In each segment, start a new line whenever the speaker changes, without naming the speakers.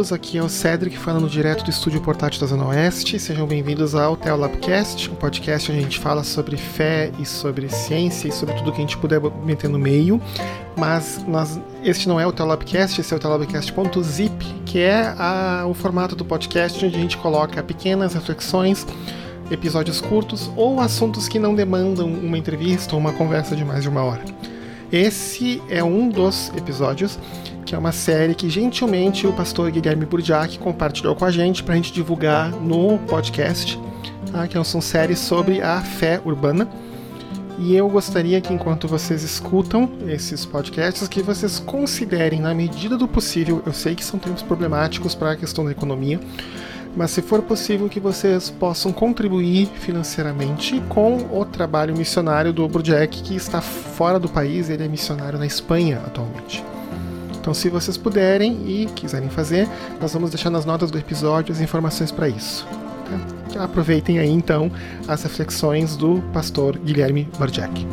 todos, aqui é o Cedric falando direto do estúdio portátil da Zona Oeste. Sejam bem-vindos ao Teolabcast, um podcast onde a gente fala sobre fé e sobre ciência e sobre tudo que a gente puder meter no meio. Mas nós, este não é o Teolabcast, esse é o Teolabcast.zip, que é a, o formato do podcast onde a gente coloca pequenas reflexões episódios curtos ou assuntos que não demandam uma entrevista ou uma conversa de mais de uma hora. Esse é um dos episódios que é uma série que gentilmente o pastor Guilherme Burdiak compartilhou com a gente para a gente divulgar no podcast, tá? que são séries sobre a fé urbana. E eu gostaria que enquanto vocês escutam esses podcasts, que vocês considerem, na medida do possível, eu sei que são tempos problemáticos para a questão da economia, mas se for possível que vocês possam contribuir financeiramente com o trabalho missionário do Burjack, que está fora do país, ele é missionário na Espanha atualmente. Então, se vocês puderem e quiserem fazer, nós vamos deixar nas notas do episódio as informações para isso. Tá? Aproveitem aí então as reflexões do pastor Guilherme Borjak.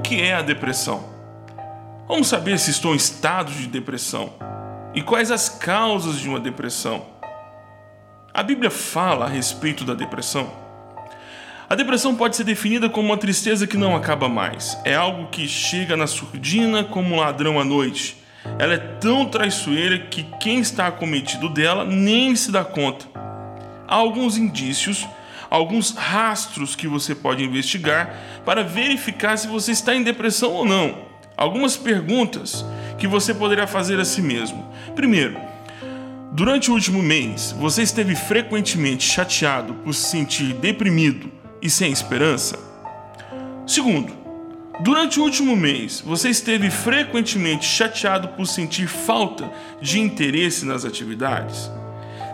Que é a depressão? Vamos saber se estou em estado de depressão e quais as causas de uma depressão. A Bíblia fala a respeito da depressão. A depressão pode ser definida como uma tristeza que não acaba mais. É algo que chega na surdina como um ladrão à noite. Ela é tão traiçoeira que quem está acometido dela nem se dá conta. Há alguns indícios alguns rastros que você pode investigar para verificar se você está em depressão ou não. Algumas perguntas que você poderá fazer a si mesmo. Primeiro, durante o último mês, você esteve frequentemente chateado por se sentir deprimido e sem esperança? Segundo, durante o último mês, você esteve frequentemente chateado por sentir falta de interesse nas atividades?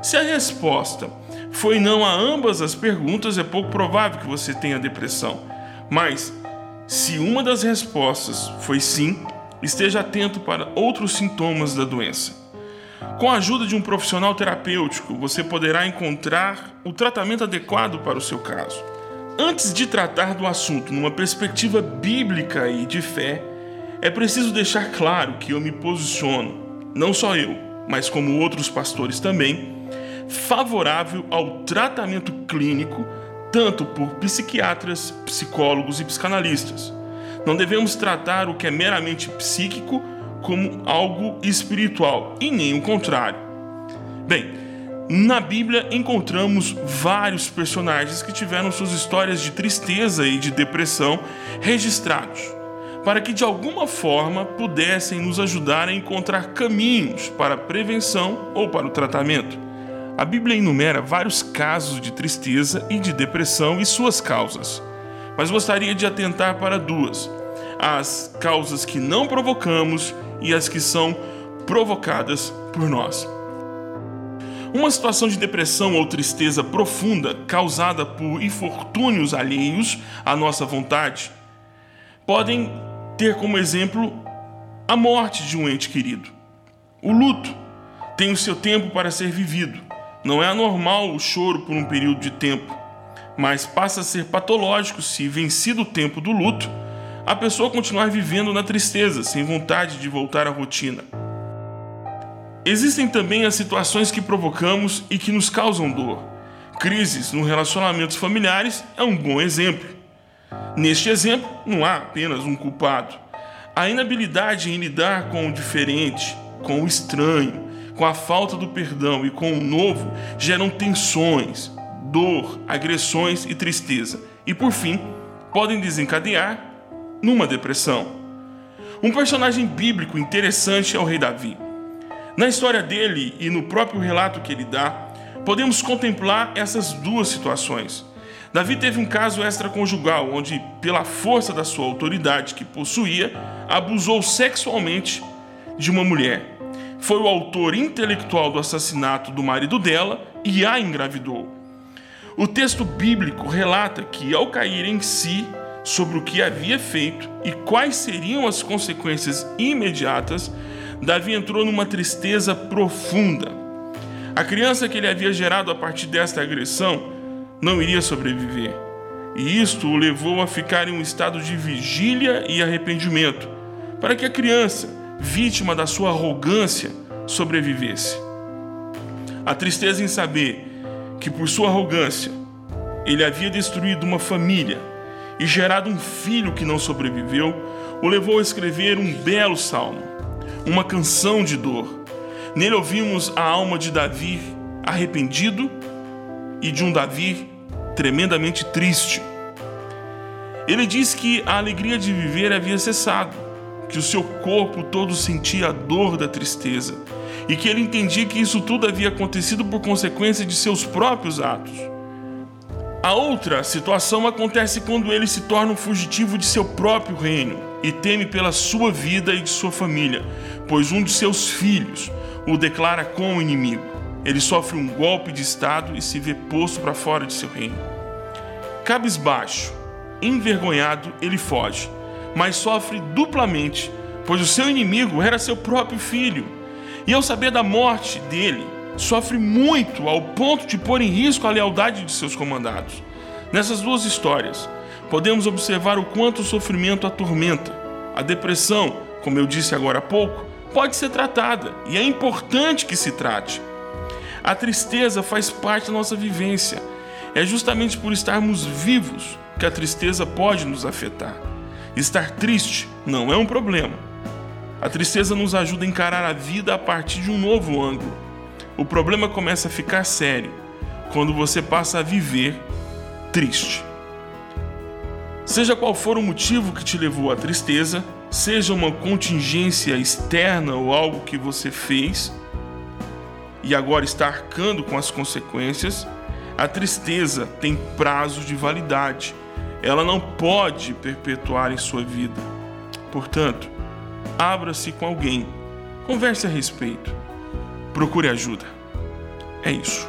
Se a resposta foi não a ambas as perguntas, é pouco provável que você tenha depressão. Mas, se uma das respostas foi sim, esteja atento para outros sintomas da doença. Com a ajuda de um profissional terapêutico, você poderá encontrar o tratamento adequado para o seu caso. Antes de tratar do assunto numa perspectiva bíblica e de fé, é preciso deixar claro que eu me posiciono, não só eu, mas como outros pastores também, favorável ao tratamento clínico, tanto por psiquiatras, psicólogos e psicanalistas. Não devemos tratar o que é meramente psíquico como algo espiritual, e nem o contrário. Bem, na Bíblia encontramos vários personagens que tiveram suas histórias de tristeza e de depressão registrados, para que de alguma forma pudessem nos ajudar a encontrar caminhos para a prevenção ou para o tratamento. A Bíblia enumera vários casos de tristeza e de depressão e suas causas, mas gostaria de atentar para duas: as causas que não provocamos e as que são provocadas por nós. Uma situação de depressão ou tristeza profunda causada por infortúnios alheios à nossa vontade podem ter como exemplo a morte de um ente querido. O luto tem o seu tempo para ser vivido não é anormal o choro por um período de tempo, mas passa a ser patológico se, vencido o tempo do luto, a pessoa continuar vivendo na tristeza, sem vontade de voltar à rotina. Existem também as situações que provocamos e que nos causam dor. Crises nos relacionamentos familiares é um bom exemplo. Neste exemplo, não há apenas um culpado. A inabilidade em lidar com o diferente, com o estranho, com a falta do perdão e com o novo geram tensões, dor, agressões e tristeza, e por fim podem desencadear numa depressão. Um personagem bíblico interessante é o rei Davi. Na história dele e no próprio relato que ele dá, podemos contemplar essas duas situações. Davi teve um caso extraconjugal onde, pela força da sua autoridade que possuía, abusou sexualmente de uma mulher foi o autor intelectual do assassinato do marido dela e a engravidou. O texto bíblico relata que, ao cair em si, sobre o que havia feito e quais seriam as consequências imediatas, Davi entrou numa tristeza profunda. A criança que ele havia gerado a partir desta agressão não iria sobreviver. E isto o levou a ficar em um estado de vigília e arrependimento, para que a criança, vítima da sua arrogância, sobrevivesse. A tristeza em saber que, por sua arrogância, ele havia destruído uma família e gerado um filho que não sobreviveu, o levou a escrever um belo salmo, uma canção de dor. Nele ouvimos a alma de Davi arrependido e de um Davi tremendamente triste. Ele diz que a alegria de viver havia cessado, que o seu corpo todo sentia a dor da tristeza e que ele entendia que isso tudo havia acontecido por consequência de seus próprios atos. A outra situação acontece quando ele se torna um fugitivo de seu próprio reino e teme pela sua vida e de sua família, pois um de seus filhos o declara como inimigo. Ele sofre um golpe de Estado e se vê posto para fora de seu reino. Cabisbaixo, envergonhado, ele foge, mas sofre duplamente, pois o seu inimigo era seu próprio filho. E ao saber da morte dele, sofre muito ao ponto de pôr em risco a lealdade de seus comandados. Nessas duas histórias, podemos observar o quanto o sofrimento atormenta. A depressão, como eu disse agora há pouco, pode ser tratada e é importante que se trate. A tristeza faz parte da nossa vivência. É justamente por estarmos vivos que a tristeza pode nos afetar. Estar triste não é um problema. A tristeza nos ajuda a encarar a vida a partir de um novo ângulo. O problema começa a ficar sério quando você passa a viver triste. Seja qual for o motivo que te levou à tristeza, seja uma contingência externa ou algo que você fez e agora está arcando com as consequências, a tristeza tem prazo de validade. Ela não pode perpetuar em sua vida. Portanto, abra-se com alguém, converse a respeito, procure ajuda. É isso.